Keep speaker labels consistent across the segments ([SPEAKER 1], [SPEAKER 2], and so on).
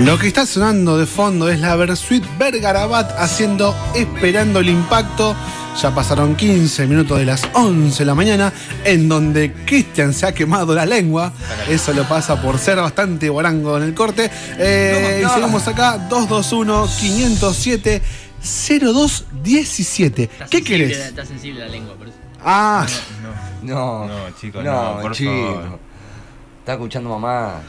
[SPEAKER 1] Lo que está sonando de fondo es la Versuit Bergarabat haciendo Esperando el Impacto. Ya pasaron 15 minutos de las 11 de la mañana, en donde Cristian se ha quemado la lengua. Eso lo pasa por ser bastante borango en el corte. Eh, Y seguimos acá, 221-507-0217. ¿Qué querés?
[SPEAKER 2] Está sensible la lengua, por eso.
[SPEAKER 1] Ah,
[SPEAKER 3] No,
[SPEAKER 4] No, chicos,
[SPEAKER 3] no,
[SPEAKER 4] no, por
[SPEAKER 3] chico.
[SPEAKER 4] favor.
[SPEAKER 3] Está escuchando mamá.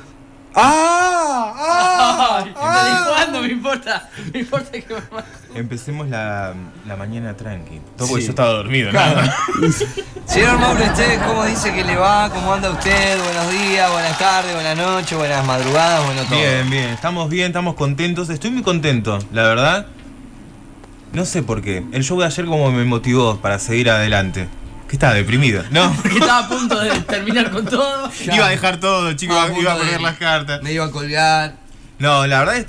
[SPEAKER 1] Ah, ah, ah.
[SPEAKER 2] ¿desde cuándo me importa? Me importa que mamá.
[SPEAKER 4] Empecemos la, la mañana tranqui. Todo
[SPEAKER 3] Sí.
[SPEAKER 4] yo estaba dormido, nada.
[SPEAKER 3] Señor Mauro, ¿usted cómo dice que le va? ¿Cómo anda usted? Buenos días, buenas tardes, buenas noches, buenas madrugadas, bueno todo.
[SPEAKER 4] Bien, bien, estamos bien, estamos contentos. Estoy muy contento, la verdad. No sé por qué. El show de ayer como me motivó para seguir adelante. ¿Qué estaba deprimido? No.
[SPEAKER 2] Porque estaba a punto de terminar con todo.
[SPEAKER 3] Ya.
[SPEAKER 4] Iba a dejar todo, chicos,
[SPEAKER 3] Ah,
[SPEAKER 4] iba a poner
[SPEAKER 3] de-
[SPEAKER 4] las cartas.
[SPEAKER 3] Me iba a colgar.
[SPEAKER 4] No, la verdad es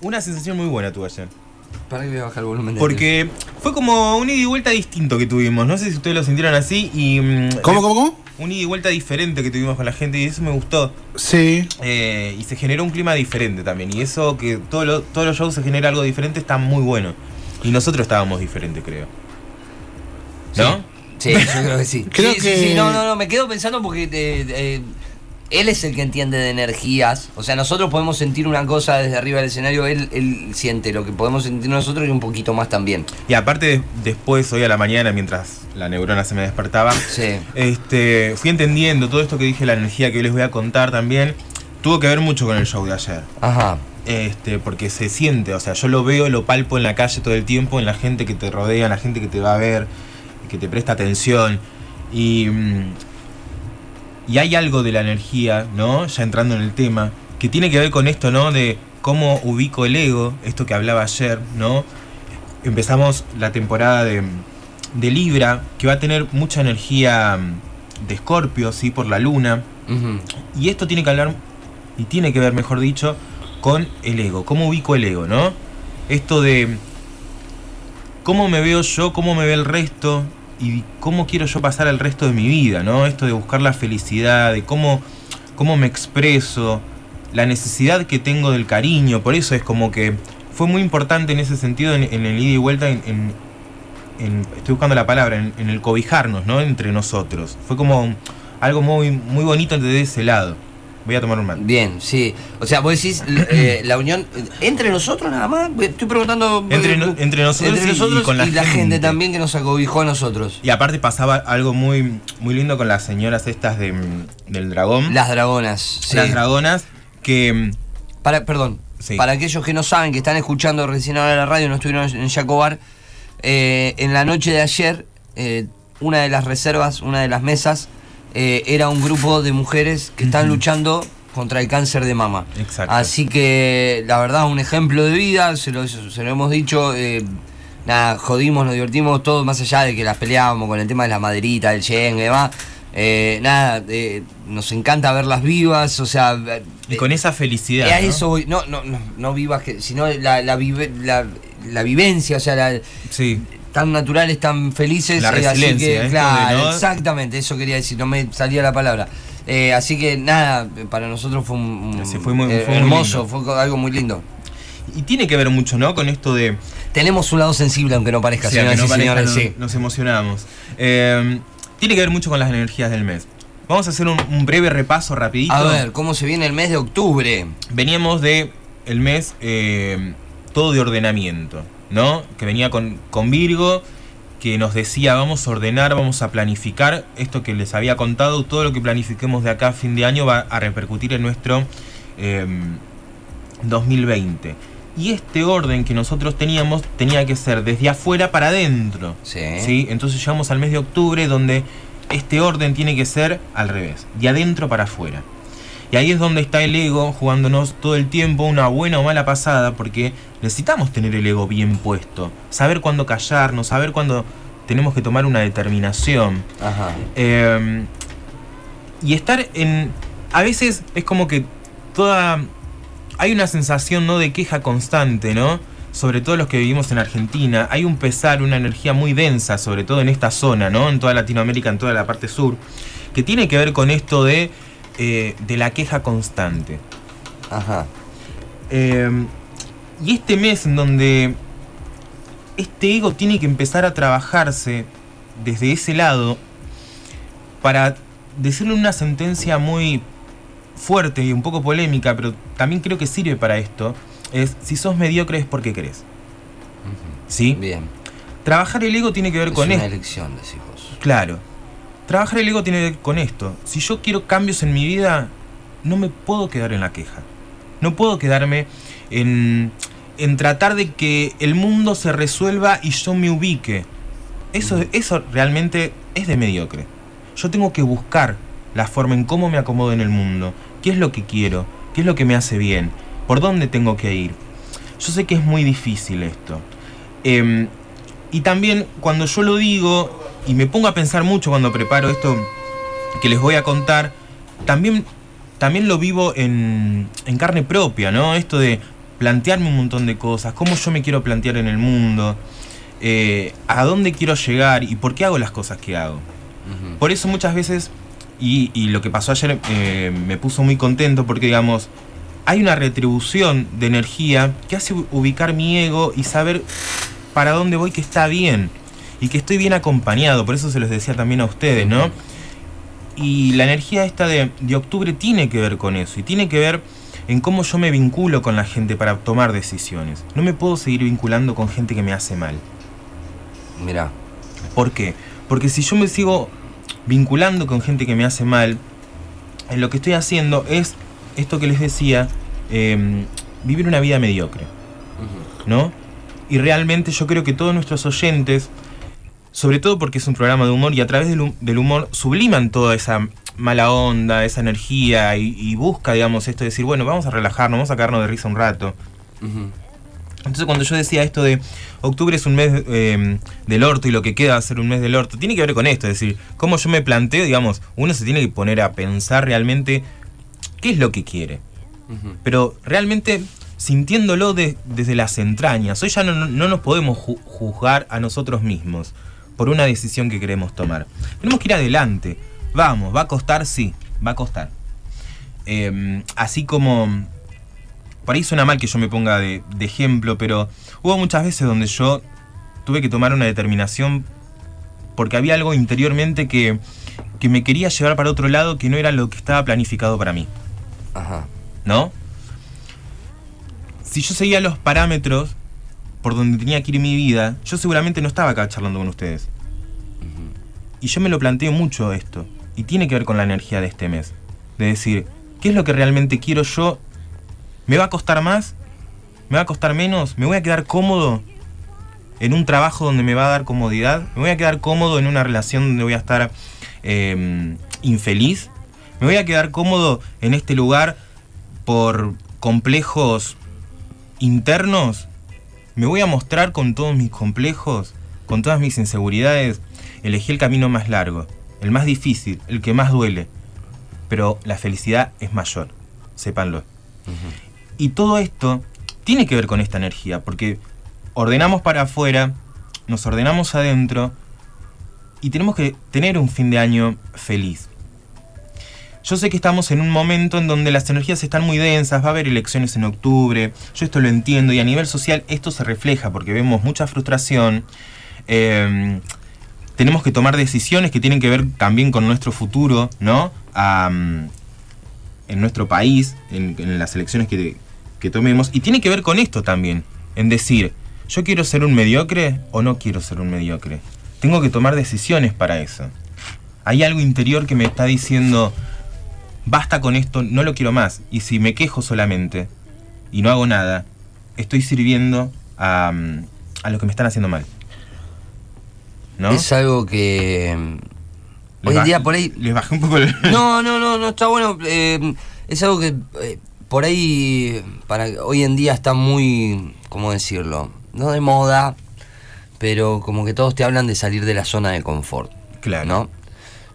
[SPEAKER 4] una sensación muy buena tuve ayer.
[SPEAKER 3] Para que voy a bajar el volumen de
[SPEAKER 4] Porque fue como un ida y vuelta distinto que tuvimos. No sé si ustedes lo sintieron así y... mm,
[SPEAKER 1] ¿Cómo, cómo, cómo?
[SPEAKER 4] Un ida y vuelta diferente que tuvimos con la gente y eso me gustó.
[SPEAKER 1] Sí.
[SPEAKER 4] Eh, y se generó un clima diferente también. Y eso que todo lo- todos los shows se genera algo diferente está muy bueno. Y nosotros estábamos diferentes, creo. ¿No?
[SPEAKER 3] Sí, yo creo que sí.
[SPEAKER 1] Creo
[SPEAKER 3] sí,
[SPEAKER 1] que-
[SPEAKER 3] sí, sí, no, no, no, me quedo pensando porque eh, eh, él es el que entiende de energías. O sea, nosotros podemos sentir una cosa desde arriba del escenario, él, él siente lo que podemos sentir nosotros y un poquito más también.
[SPEAKER 4] Y aparte, de- después, hoy a la mañana, mientras la neurona se me despertaba,
[SPEAKER 3] Sí.
[SPEAKER 4] este, fui entendiendo todo esto que dije, la energía que hoy les voy a contar también. Tuvo que ver mucho con el show de ayer.
[SPEAKER 3] Ajá.
[SPEAKER 4] Este, porque se siente, o sea, yo lo veo, lo palpo en la calle todo el tiempo, en la gente que te rodea, en la gente que te va a ver, que te presta atención. Y, mm, y hay algo de la energía, ¿no? Ya entrando en el tema, que tiene que ver con esto, ¿no? De cómo ubico el ego, esto que hablaba ayer, ¿no? Empezamos la temporada de, de Libra, que va a tener mucha energía mm, de Escorpio, ¿sí? Por la luna. Y esto tiene que hablar, y tiene que ver, mejor dicho, con el ego. ¿Cómo ubico el ego, no? Esto de cómo me veo yo, cómo me ve el resto y cómo quiero yo pasar el resto de mi vida, ¿no? Esto de buscar la felicidad, de cómo, cómo me expreso, la necesidad que tengo del cariño. Por eso es como que fue muy importante en ese sentido, en, el ida y vuelta, en, en- estoy buscando la palabra, en, en el cobijarnos, ¿no? Entre nosotros. Fue como algo muy, muy bonito desde ese lado. Voy a tomar un mate.
[SPEAKER 3] Bien, sí. O sea, vos decís eh, la unión entre nosotros nada más. Estoy preguntando.
[SPEAKER 4] Entre no- entre nosotros
[SPEAKER 3] entre
[SPEAKER 4] y- y
[SPEAKER 3] nosotros
[SPEAKER 4] con la
[SPEAKER 3] gente.
[SPEAKER 4] gente.
[SPEAKER 3] también que nos acobijó a nosotros.
[SPEAKER 4] Y aparte pasaba algo muy, muy lindo con las señoras estas de, mm, del dragón.
[SPEAKER 3] Las dragonas. sí.
[SPEAKER 4] Las dragonas que... mm,
[SPEAKER 3] Para, perdón,
[SPEAKER 4] Sí.
[SPEAKER 3] para aquellos que no saben, que están escuchando recién ahora la radio, no estuvieron en Yacobar, eh, en la noche de ayer, eh, una de las reservas, una de las mesas, eh, era un grupo de mujeres que están luchando contra el cáncer de mama.
[SPEAKER 4] Exacto.
[SPEAKER 3] Así que, la verdad, un ejemplo de vida, se lo, se lo hemos dicho. eh, Nada, jodimos, nos divertimos, todo más allá de que las peleábamos con el tema de la maderita, del yen y demás. Eh, nada, eh, nos encanta verlas vivas, o sea,
[SPEAKER 4] Y con esa felicidad.
[SPEAKER 3] a
[SPEAKER 4] ¿no?
[SPEAKER 3] eso voy. No, no, no, no vivas, que, sino la, la, vive- la, la vivencia, o sea, la-
[SPEAKER 4] Sí.
[SPEAKER 3] Tan naturales, tan felices.
[SPEAKER 4] La
[SPEAKER 3] eh, así que, claro,
[SPEAKER 4] no-
[SPEAKER 3] exactamente, eso quería decir, no me salía la palabra. Eh, así que nada, para nosotros fue un,
[SPEAKER 4] Sí, fue muy-
[SPEAKER 3] eh,
[SPEAKER 4] fue
[SPEAKER 3] hermoso, fue algo muy lindo.
[SPEAKER 4] Y tiene que ver mucho, ¿no? Con esto de...
[SPEAKER 3] Tenemos un lado sensible, aunque no parezca, señoras
[SPEAKER 4] no
[SPEAKER 3] y
[SPEAKER 4] parezca,
[SPEAKER 3] señores,
[SPEAKER 4] nos,
[SPEAKER 3] sí.
[SPEAKER 4] nos emocionamos. Eh, tiene que ver mucho con las energías del mes. Vamos a hacer un, un breve repaso rapidito.
[SPEAKER 3] A ver, ¿cómo se viene el mes de octubre?
[SPEAKER 4] Veníamos de el mes eh, todo de ordenamiento, ¿no? Que venía con, con Virgo, que nos decía vamos a ordenar, vamos a planificar esto que les había contado, todo lo que planifiquemos de acá a fin de año va a repercutir en nuestro eh, 2020. Y este orden que nosotros teníamos tenía que ser desde afuera para adentro.
[SPEAKER 3] Sí.
[SPEAKER 4] Entonces llegamos al mes de octubre donde este orden tiene que ser al revés, de adentro para afuera. Y ahí es donde está el ego jugándonos todo el tiempo una buena o mala pasada porque necesitamos tener el ego bien puesto, saber cuándo callarnos, saber cuándo tenemos que tomar una determinación.
[SPEAKER 3] Ajá.
[SPEAKER 4] Eh, y estar en... A veces es como que toda... Hay una sensación ¿no? de queja constante, ¿no? Sobre todo los que vivimos en Argentina. Hay un pesar, una energía muy densa, sobre todo en esta zona, ¿no? En toda Latinoamérica, en toda la parte sur, que tiene que ver con esto de, eh, de la queja constante.
[SPEAKER 3] Ajá.
[SPEAKER 4] Eh, y este mes en donde este ego tiene que empezar a trabajarse desde ese lado para decirle una sentencia muy fuerte y un poco polémica, pero también creo que sirve para esto, es si sos mediocre es porque querés. ¿Sí?
[SPEAKER 3] Bien.
[SPEAKER 4] Trabajar el ego tiene que ver
[SPEAKER 3] Es
[SPEAKER 4] con
[SPEAKER 3] una elección, decís vos.
[SPEAKER 4] Claro. Trabajar el ego tiene que ver con esto. Si yo quiero cambios en mi vida, no me puedo quedar en la queja. No puedo quedarme en, en tratar de que el mundo se resuelva y yo me ubique. Eso, eso realmente es de mediocre. Yo tengo que buscar la forma en cómo me acomodo en el mundo. ¿Qué es lo que quiero? ¿Qué es lo que me hace bien? ¿Por dónde tengo que ir? Yo sé que es muy difícil esto. Em, y también cuando yo lo digo y me pongo a pensar mucho cuando preparo esto que les voy a contar, también, también lo vivo en, en carne propia, ¿no? Esto de plantearme un montón de cosas, cómo yo me quiero plantear en el mundo, eh, a dónde quiero llegar y por qué hago las cosas que hago. Por eso muchas veces, y, y lo que pasó ayer eh, me puso muy contento porque digamos, hay una retribución de energía que hace ubicar mi ego y saber para dónde voy que está bien y que estoy bien acompañado, por eso se los decía también a ustedes, ¿no? Y la energía esta de, de octubre tiene que ver con eso y tiene que ver en cómo yo me vinculo con la gente para tomar decisiones. No me puedo seguir vinculando con gente que me hace mal.
[SPEAKER 3] Mirá.
[SPEAKER 4] ¿Por qué? Porque si yo me sigo vinculando con gente que me hace mal, eh, lo que estoy haciendo es esto que les decía, eh, vivir una vida mediocre. ¿no? Y realmente yo creo que todos nuestros oyentes, sobre todo porque es un programa de humor y a través del, hum- del humor subliman toda esa mala onda, esa energía y, y busca, digamos, esto de decir, bueno, vamos a relajarnos, vamos a sacarnos de risa un rato. Entonces cuando yo decía esto de octubre es un mes eh, del orto y lo que queda va a ser un mes del orto, tiene que ver con esto, es decir, cómo yo me planteo, digamos, uno se tiene que poner a pensar realmente qué es lo que quiere, pero realmente sintiéndolo de- desde las entrañas. Hoy ya no, no- no nos podemos ju- juzgar a nosotros mismos por una decisión que queremos tomar. Tenemos que ir adelante. Vamos, va a costar, sí, va a costar. Eh, así como por ahí suena mal que yo me ponga de, de ejemplo, pero hubo muchas veces donde yo tuve que tomar una determinación porque había algo interiormente que, que me quería llevar para otro lado que no era lo que estaba planificado para mí,
[SPEAKER 3] Ajá.
[SPEAKER 4] ¿no? Si yo seguía los parámetros por donde tenía que ir mi vida, yo seguramente no estaba acá charlando con ustedes. Y yo me lo planteo mucho esto, y tiene que ver con la energía de este mes. De decir, ¿qué es lo que realmente quiero yo ¿Me va a costar más? ¿Me va a costar menos? ¿Me voy a quedar cómodo en un trabajo donde me va a dar comodidad? ¿Me voy a quedar cómodo en una relación donde voy a estar eh, infeliz? ¿Me voy a quedar cómodo en este lugar por complejos internos? ¿Me voy a mostrar con todos mis complejos, con todas mis inseguridades? Elegí el camino más largo, el más difícil, el que más duele. Pero la felicidad es mayor, sépanlo. Y todo esto tiene que ver con esta energía, porque ordenamos para afuera, nos ordenamos adentro y tenemos que tener un fin de año feliz. Yo sé que estamos en un momento en donde las energías están muy densas, va a haber elecciones en octubre, yo esto lo entiendo y a nivel social esto se refleja porque vemos mucha frustración. eh, tenemos que tomar decisiones que tienen que ver también con nuestro futuro, ¿no? En nuestro país, en, en las elecciones que, que tomemos. Y tiene que ver con esto también, en decir, ¿yo quiero ser un mediocre o no quiero ser un mediocre? Tengo que tomar decisiones para eso. Hay algo interior que me está diciendo, basta con esto, no lo quiero más. Y si me quejo solamente y no hago nada, estoy sirviendo a, mm, a lo que me están haciendo mal. ¿No?
[SPEAKER 3] Es algo que. mm,
[SPEAKER 4] Les
[SPEAKER 3] Hoy en
[SPEAKER 4] baj-
[SPEAKER 3] día por ahí.
[SPEAKER 4] Les bajé un poco el...
[SPEAKER 3] No, no, no, no está bueno. eh, es algo que eh, por ahí, para hoy en día está muy, ¿cómo decirlo? No de moda, pero como que todos te hablan de salir de la zona de confort,
[SPEAKER 4] Claro.
[SPEAKER 3] ¿no?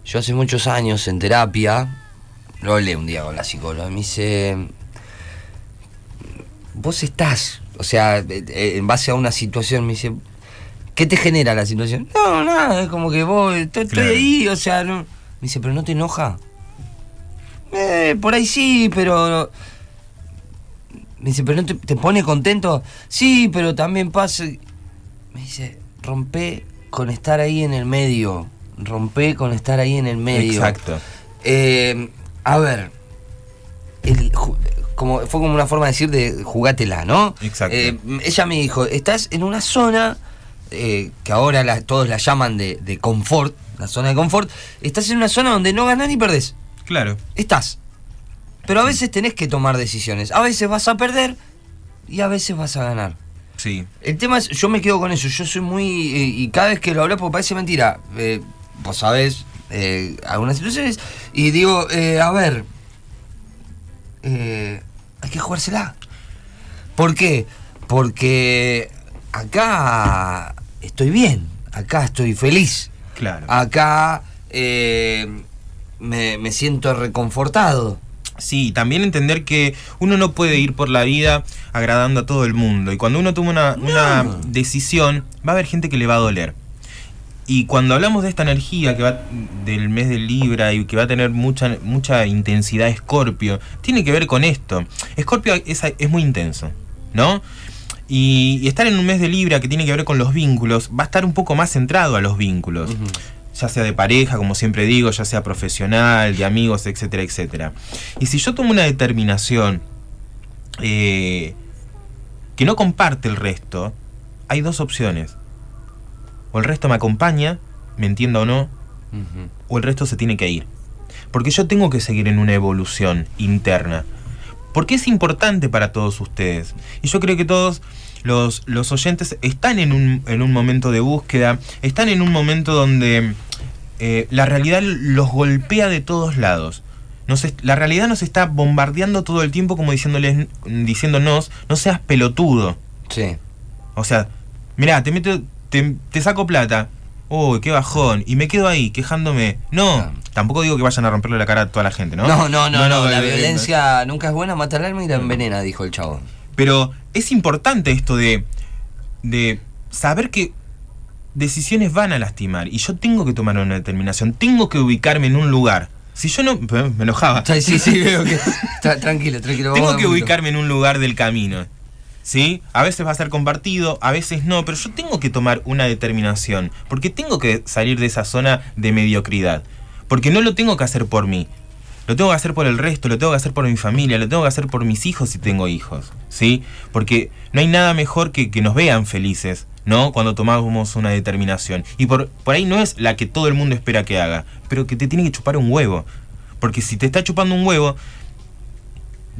[SPEAKER 3] Yo hace muchos años en terapia, lo hablé un día con la psicóloga, me dice, vos estás, o sea, eh, en base a una situación, me dice, ¿qué te genera la situación? No, nada, es como que vos, estoy,
[SPEAKER 4] Claro.
[SPEAKER 3] ahí, o sea, no. Me dice, pero no te enoja. Eh, por ahí sí, pero me dice, ¿pero no te, te pone contento? Sí, pero también pasa. Me dice, rompe con estar ahí en el medio. Rompe con estar ahí en el medio.
[SPEAKER 4] Exacto.
[SPEAKER 3] Eh, a ver, el como, fue como una forma de decir de jugátela, ¿no?
[SPEAKER 4] Exacto.
[SPEAKER 3] Eh, ella me dijo, estás en una zona eh, que ahora la- todos la llaman de, de confort, la zona de confort, estás en una zona donde no ganás ni perdés.
[SPEAKER 4] Claro.
[SPEAKER 3] Estás. Pero a veces tenés que tomar decisiones. A veces vas a perder y a veces vas a ganar.
[SPEAKER 4] Sí.
[SPEAKER 3] El tema es, yo me quedo con eso, yo soy muy... eh, y cada vez que lo hablo, porque parece mentira, vos sabés eh, algunas situaciones, y digo, eh, a ver, eh, hay que jugársela. ¿Por qué? Porque acá estoy bien, acá estoy feliz,
[SPEAKER 4] Claro.
[SPEAKER 3] acá eh, me, me siento reconfortado.
[SPEAKER 4] Sí, también entender que uno no puede ir por la vida agradando a todo el mundo. Y cuando uno toma una, una decisión, va a haber gente que le va a doler. Y cuando hablamos de esta energía que va del mes del Libra y que va a tener mucha, mucha intensidad Escorpio, tiene que ver con esto. Escorpio es, es muy intenso, ¿no? Y, y estar en un mes de Libra que tiene que ver con los vínculos, va a estar un poco más centrado a los vínculos. Ya sea de pareja, como siempre digo, ya sea profesional, de amigos, etcétera, etcétera. Y si yo tomo una determinación eh, que no comparte el resto, hay dos opciones. O el resto me acompaña, me entienda o no, o el resto se tiene que ir. Porque yo tengo que seguir en una evolución interna. Porque es importante para todos ustedes. Y yo creo que todos los, los oyentes están en un, en un momento de búsqueda, están en un momento donde eh, la realidad los golpea de todos lados. Nos la realidad nos está bombardeando todo el tiempo como diciéndoles, diciéndonos, no seas pelotudo.
[SPEAKER 3] Sí.
[SPEAKER 4] O sea, mirá, te meto, te, te saco plata. Uy, qué bajón. Y me quedo ahí quejándome. No, tampoco digo que vayan a romperle la cara a toda la gente, ¿no?
[SPEAKER 3] No, no, no, no, la violencia nunca es buena, mata el alma y la envenena, dijo el chavo.
[SPEAKER 4] Pero es importante esto de, de saber que decisiones van a lastimar. Y yo tengo que tomar una determinación. Tengo que ubicarme en un lugar. Si yo no. Me enojaba.
[SPEAKER 3] Sí, sí, sí, veo que. Tra- tranquilo, tranquilo.
[SPEAKER 4] Tengo que ubicarme en un lugar del camino. ¿Sí? A veces va a ser compartido, a veces no, pero yo tengo que tomar una determinación, porque tengo que salir de esa zona de mediocridad, porque no lo tengo que hacer por mí, lo tengo que hacer por el resto, lo tengo que hacer por mi familia, lo tengo que hacer por mis hijos si tengo hijos, ¿sí? Porque no hay nada mejor que que nos vean felices, ¿no? Cuando tomamos una determinación. Y por, por ahí no es la que todo el mundo espera que haga, pero que te tiene que chupar un huevo. Porque si te está chupando un huevo,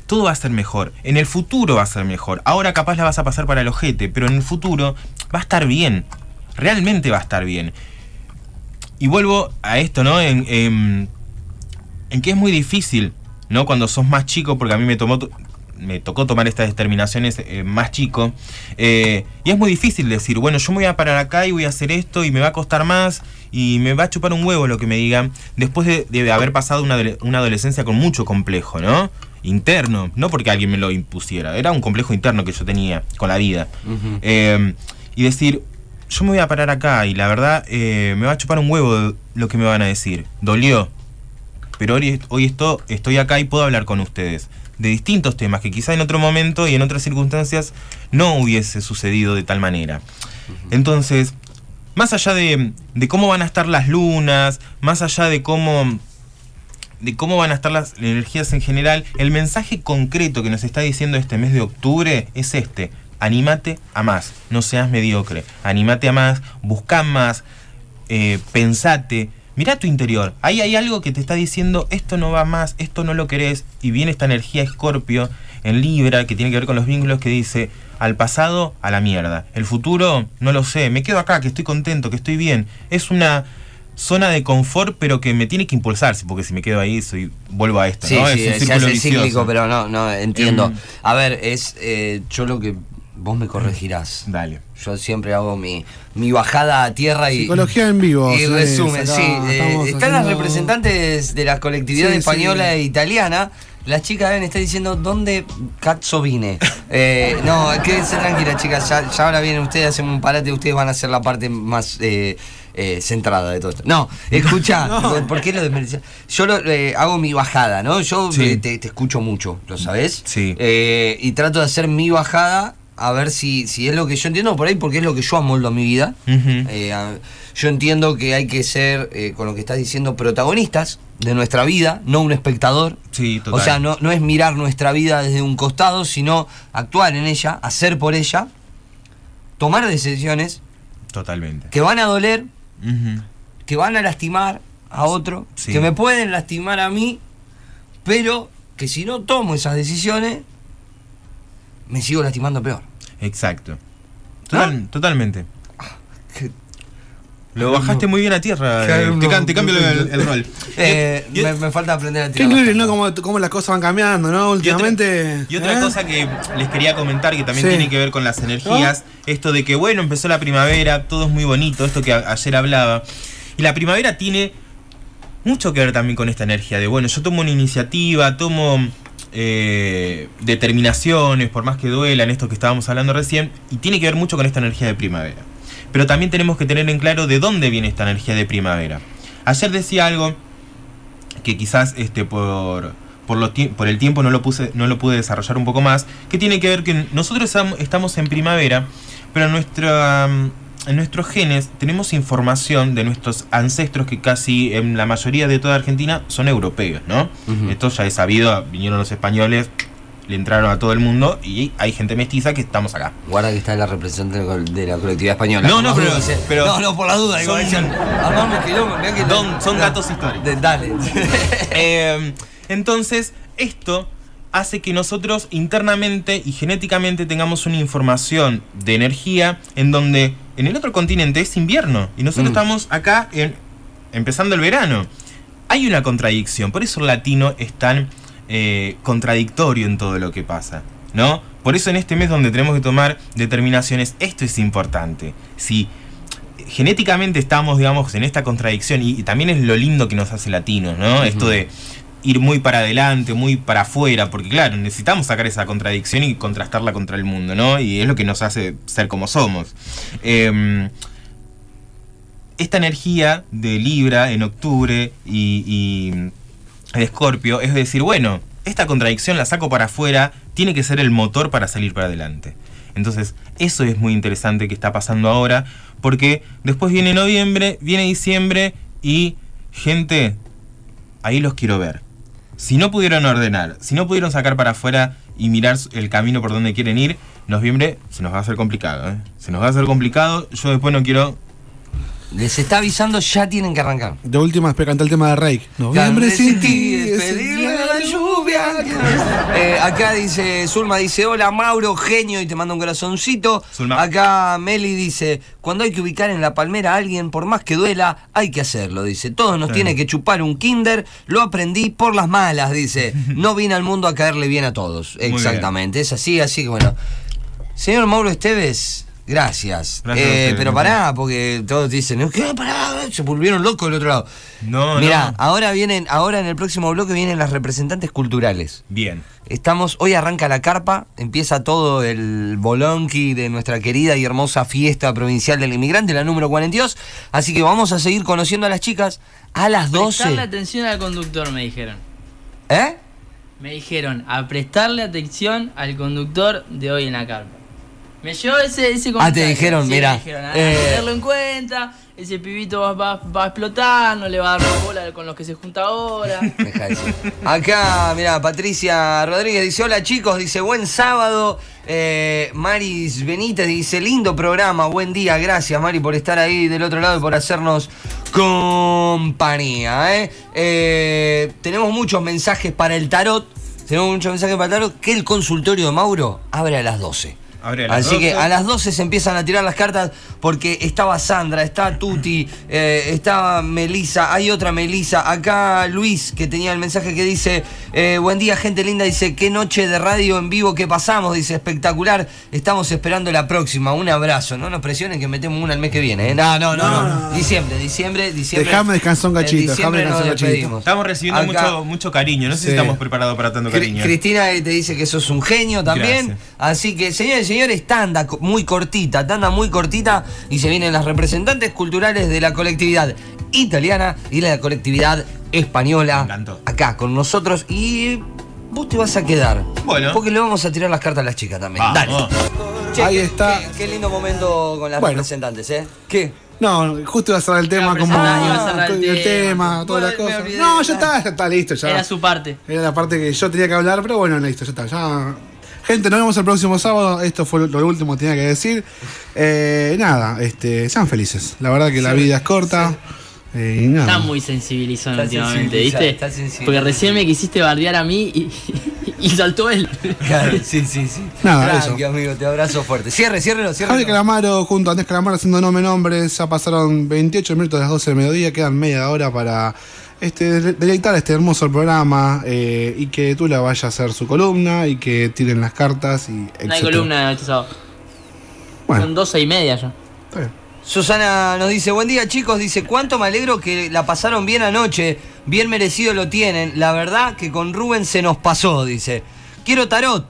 [SPEAKER 4] todo va a ser mejor. En el futuro va a ser mejor. Ahora capaz la vas a pasar para el ojete, pero en el futuro va a estar bien. Realmente va a estar bien. Y vuelvo a esto, ¿no? En, en, en que es muy difícil, ¿no? Cuando sos más chico, porque a mí me tomó to- me tocó tomar estas determinaciones eh, más chico. eh, y es muy difícil decir, bueno, yo me voy a parar acá y voy a hacer esto y me va a costar más y me va a chupar un huevo lo que me digan, después de, haber pasado una adolescencia con mucho complejo, ¿no? Interno, no porque alguien me lo impusiera, era un complejo interno que yo tenía con la vida. Eh, y decir, yo me voy a parar acá y la verdad eh, me va a chupar un huevo lo que me van a decir. Dolió. Pero hoy, hoy esto, estoy acá y puedo hablar con ustedes de distintos temas que quizá en otro momento y en otras circunstancias no hubiese sucedido de tal manera. Entonces, más allá de, de cómo van a estar las lunas, más allá de cómo de cómo van a estar las energías en general, el mensaje concreto que nos está diciendo este mes de octubre es este. Anímate a más, no seas mediocre. Anímate a más, busca más, eh, pensate, mira tu interior. Ahí hay algo que te está diciendo, esto no va más, esto no lo querés. Y viene esta energía escorpio en Libra, que tiene que ver con los vínculos, que dice, al pasado, a la mierda. El futuro, no lo sé, me quedo acá, que estoy contento, que estoy bien. Es una zona de confort, pero que me tiene que impulsarse, porque si me quedo ahí, soy, vuelvo a esto,
[SPEAKER 3] Sí,
[SPEAKER 4] ¿no?
[SPEAKER 3] sí,
[SPEAKER 4] es un
[SPEAKER 3] se
[SPEAKER 4] círculo
[SPEAKER 3] hace cíclico,
[SPEAKER 4] vicioso.
[SPEAKER 3] pero no, no, entiendo.
[SPEAKER 4] Em.
[SPEAKER 3] A ver, es eh, yo lo que vos me corregirás.
[SPEAKER 4] Dale.
[SPEAKER 3] Yo siempre hago mi, mi bajada a tierra y.
[SPEAKER 1] Psicología en vivo.
[SPEAKER 3] Y
[SPEAKER 1] sí,
[SPEAKER 3] resumen,
[SPEAKER 1] acá
[SPEAKER 3] sí. eh, están las representantes de la colectividad
[SPEAKER 1] Sí,
[SPEAKER 3] española
[SPEAKER 1] sí.
[SPEAKER 3] e italiana. Las chicas deben estar diciendo, ¿dónde cazzo vine? Eh, no, quédense tranquilas, chicas. Ya, ya ahora vienen ustedes, hacemos un parate. Ustedes van a hacer la parte más eh, eh, centrada de todo esto. No, escucha, ¿por qué lo? Yo lo, eh, hago mi bajada, ¿no? Yo
[SPEAKER 4] Sí.
[SPEAKER 3] eh, te, te escucho mucho, ¿lo sabés?
[SPEAKER 4] Sí.
[SPEAKER 3] Eh, y trato de hacer mi bajada a ver si, si es lo que yo entiendo por ahí, porque es lo que yo amoldo a mi vida. Yo entiendo que hay que ser, con lo que estás diciendo, protagonistas de nuestra vida, no un espectador.
[SPEAKER 4] Sí, total.
[SPEAKER 3] O sea, no, no es mirar nuestra vida desde un costado, sino actuar en ella, hacer por ella, tomar decisiones
[SPEAKER 4] Totalmente.
[SPEAKER 3] que van a doler, Que van a lastimar a otro,
[SPEAKER 4] Sí.
[SPEAKER 3] que me pueden lastimar a mí, pero que si no tomo esas decisiones, me sigo lastimando peor.
[SPEAKER 4] Exacto. Total- Totalmente. Lo bajaste muy bien a tierra.
[SPEAKER 3] Qué
[SPEAKER 4] eh, te, can- te
[SPEAKER 1] no,
[SPEAKER 4] cambio el, rol.
[SPEAKER 3] Eh,
[SPEAKER 4] Y-
[SPEAKER 3] me, me falta aprender a
[SPEAKER 1] Qué
[SPEAKER 3] tirar.
[SPEAKER 1] increíble,
[SPEAKER 3] las
[SPEAKER 1] ¿no? Cómo, cómo las cosas van cambiando, ¿no? Últimamente.
[SPEAKER 4] Y otra
[SPEAKER 1] ¿eh?
[SPEAKER 4] cosa que les quería comentar que también
[SPEAKER 1] Sí.
[SPEAKER 4] tiene que ver con las energías, esto de que bueno, empezó la primavera, todo es muy bonito, esto que a- ayer hablaba. Y la primavera tiene mucho que ver también con esta energía de bueno, yo tomo una iniciativa, tomo eh, determinaciones, por más que duelan, esto que estábamos hablando recién, y tiene que ver mucho con esta energía de primavera. Pero también tenemos que tener en claro de dónde viene esta energía de primavera. Ayer decía algo que quizás este por por, lo por el tiempo no lo puse no lo pude desarrollar un poco más que tiene que ver que nosotros am- estamos en primavera pero en nuestra en nuestros genes tenemos información de nuestros ancestros que casi en la mayoría de toda Argentina son europeos no esto ya es sabido vinieron los españoles le entraron a todo el mundo y hay gente mestiza que estamos acá
[SPEAKER 3] Guarda que está la representante de la colectividad española.
[SPEAKER 4] No, no, pero- pero-
[SPEAKER 3] No, no, por la duda. Digo,
[SPEAKER 4] son-
[SPEAKER 3] quilombo, que
[SPEAKER 4] Don- son datos históricos.
[SPEAKER 3] De- dale.
[SPEAKER 4] Eh, entonces, esto hace que nosotros internamente y genéticamente tengamos una información de energía en donde en el otro continente es invierno y nosotros
[SPEAKER 3] Mm.
[SPEAKER 4] estamos acá en- empezando el verano. Hay una contradicción, por eso el latino es tan eh, contradictorio en todo lo que pasa, ¿no? Por eso en este mes donde tenemos que tomar determinaciones, esto es importante. Si genéticamente estamos, digamos, en esta contradicción y, y también es lo lindo que nos hace latinos, ¿no? Esto de ir muy para adelante, muy para afuera, porque claro, necesitamos sacar esa contradicción y contrastarla contra el mundo, ¿no? Y es lo que nos hace ser como somos. Em, esta energía de Libra en octubre y, y de Escorpio es decir, bueno, esta contradicción la saco para afuera, tiene que ser el motor para salir para adelante. Entonces, eso es muy interesante que está pasando ahora, porque después viene noviembre, viene diciembre y, gente, ahí los quiero ver. Si no pudieron ordenar, si no pudieron sacar para afuera y mirar el camino por donde quieren ir, noviembre se nos va a hacer complicado. ¿eh? Se nos va a hacer complicado, yo después no quiero
[SPEAKER 3] Les está avisando, ya tienen que arrancar.
[SPEAKER 1] De última, canta el tema de Rake. Noviembre sin ti. es el
[SPEAKER 3] despedirme
[SPEAKER 1] día
[SPEAKER 3] de la lluvia. Eh, acá dice, Zulma dice, hola Mauro, genio, y te manda un corazoncito.
[SPEAKER 4] Zulma.
[SPEAKER 3] Acá Meli dice, cuando hay que ubicar en la palmera a alguien, por más que duela, hay que hacerlo, dice. Todos nos
[SPEAKER 4] Sí.
[SPEAKER 3] tiene que chupar un kinder, lo aprendí por las malas, dice. No vine al mundo a caerle bien a todos. Exactamente, es así, así que bueno. Señor Mauro Esteves, gracias. Eh, pero pará, porque todos dicen, ¿qué? Pará, se volvieron locos del otro lado.
[SPEAKER 4] No,
[SPEAKER 3] Mirá,
[SPEAKER 4] no.
[SPEAKER 3] ahora vienen, ahora en el próximo bloque vienen las representantes culturales.
[SPEAKER 4] Bien.
[SPEAKER 3] Estamos, hoy arranca la carpa, empieza todo el bolonqui de nuestra querida y hermosa fiesta provincial del inmigrante, la número 42. Así que vamos a seguir conociendo a las chicas a las
[SPEAKER 2] Prestarle
[SPEAKER 3] 12.
[SPEAKER 2] atención al conductor, me dijeron.
[SPEAKER 3] ¿Eh?
[SPEAKER 2] Me dijeron a prestarle atención al conductor de hoy en la carpa. Me llevó ese, ese
[SPEAKER 3] Ah, te dijeron,
[SPEAKER 2] Sí,
[SPEAKER 3] mira,
[SPEAKER 2] Me dijeron, a
[SPEAKER 3] eh,
[SPEAKER 2] tenerlo en cuenta. Ese pibito va, va- va a explotar, no le va a dar la bola con los que se junta ahora.
[SPEAKER 3] Deja decir. Acá, mira, Patricia Rodríguez dice, hola chicos, dice, buen sábado. Eh, Maris Benítez dice, lindo programa, buen día, gracias Mari por estar ahí del otro lado y por hacernos compañía. ¿eh? Eh, tenemos muchos mensajes para el tarot, tenemos muchos mensajes para el tarot, que el consultorio de Mauro abre a las 12.
[SPEAKER 4] Abre a las
[SPEAKER 3] Así que
[SPEAKER 4] 12.
[SPEAKER 3] a las 12 se empiezan a tirar las cartas porque estaba Sandra, está Tuti, eh, estaba Melisa, hay otra Melisa, acá Luis que tenía el mensaje que dice, eh, buen día gente linda, dice, qué noche de radio en vivo que pasamos, dice, espectacular, estamos esperando la próxima, un abrazo, no nos presionen que metemos una el mes que viene, ¿eh? no, no, no, no,
[SPEAKER 1] No, no.
[SPEAKER 3] diciembre, diciembre, diciembre.
[SPEAKER 1] Dejame descansar un descansar
[SPEAKER 3] despedimos.
[SPEAKER 4] Estamos recibiendo
[SPEAKER 3] Acá-
[SPEAKER 4] mucho, mucho cariño. No sé
[SPEAKER 1] Sí.
[SPEAKER 4] si estamos preparados para tanto cariño.
[SPEAKER 3] Cristina eh, te dice que sos un genio también.
[SPEAKER 4] Gracias.
[SPEAKER 3] Así que, señores y señores, tanda muy cortita, tanda muy cortita y se vienen las representantes culturales de la colectividad italiana y la colectividad española acá con nosotros y vos te vas a quedar.
[SPEAKER 4] Bueno.
[SPEAKER 3] Porque le vamos a tirar las cartas a las chicas también. Dale. Che,
[SPEAKER 1] Ahí
[SPEAKER 3] qué-
[SPEAKER 1] está.
[SPEAKER 3] Qué, qué lindo momento con las
[SPEAKER 1] Bueno.
[SPEAKER 3] representantes, ¿eh? ¿Qué?
[SPEAKER 1] No, justo iba a cerrar el tema como
[SPEAKER 2] presentar, iba a cerrar
[SPEAKER 1] el,
[SPEAKER 2] el
[SPEAKER 1] tema, todas las cosas. No, ya está, ya está listo, ya.
[SPEAKER 2] Era su parte.
[SPEAKER 1] Era la parte que yo tenía que hablar, pero bueno, listo, ya está. Ya. Gente, nos vemos el próximo sábado. Esto fue lo último que tenía que decir. Eh, nada, este, sean felices. La verdad que la vida es corta. eh, y nada.
[SPEAKER 2] Está muy sensibilizado
[SPEAKER 3] Está
[SPEAKER 2] últimamente, ¿viste? Porque recién me quisiste bardear a mí y, y saltó él.
[SPEAKER 3] Claro, sí, sí, sí.
[SPEAKER 1] Nada,
[SPEAKER 3] Tranqui,
[SPEAKER 1] eso.
[SPEAKER 3] amigo, te abrazo fuerte. Cierre,
[SPEAKER 1] Javier
[SPEAKER 3] cierre.
[SPEAKER 1] Calamaro junto a Andrés Calamaro haciendo nombre nombres. Ya pasaron 28 minutos de las 12 del mediodía. Quedan media hora para este, de- deleitar este hermoso programa eh, y que tú la vayas a hacer su columna y que tiren las cartas y
[SPEAKER 2] No hay columna este sábado.
[SPEAKER 1] Bueno,
[SPEAKER 2] Son doce y media ya.
[SPEAKER 1] está bien.
[SPEAKER 3] Susana nos dice, buen día chicos, dice, cuánto me alegro que la pasaron bien anoche, bien merecido lo tienen, la verdad que con Rubén se nos pasó, dice. Quiero tarot,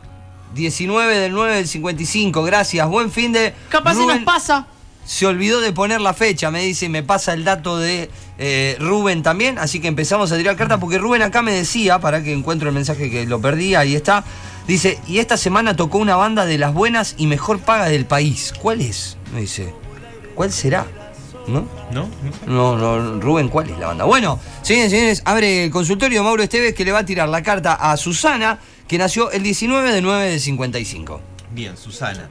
[SPEAKER 3] 19 del 9 del 55, gracias, buen fin de...
[SPEAKER 2] Capaz se
[SPEAKER 3] Rubén
[SPEAKER 2] nos pasa.
[SPEAKER 3] Se olvidó de poner la fecha, me dice, me pasa el dato de eh, Rubén también, así que empezamos a tirar cartas, porque Rubén acá me decía, para que encuentro el mensaje que lo perdí, ahí está, dice, y esta semana tocó una banda de las buenas y mejor paga del país. ¿Cuál es? Me dice, ¿cuál será? ¿No?
[SPEAKER 4] ¿No?
[SPEAKER 3] No, no, Rubén, ¿cuál es la banda? Bueno, señores señores, abre el consultorio Mauro Esteves que le va a tirar la carta a Susana, que nació el 19 de 9 del 55.
[SPEAKER 4] Bien, Susana.